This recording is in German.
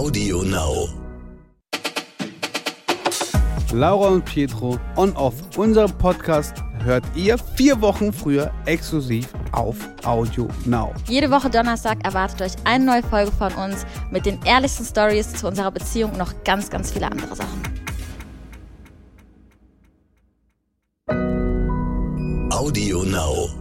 Audio Now. Laura und Pietro on off. Unseren Podcast hört ihr vier Wochen früher exklusiv auf Audio Now. Jede Woche Donnerstag erwartet euch eine neue Folge von uns mit den ehrlichsten Stories zu unserer Beziehung und noch ganz, ganz viele andere Sachen. Audio Now.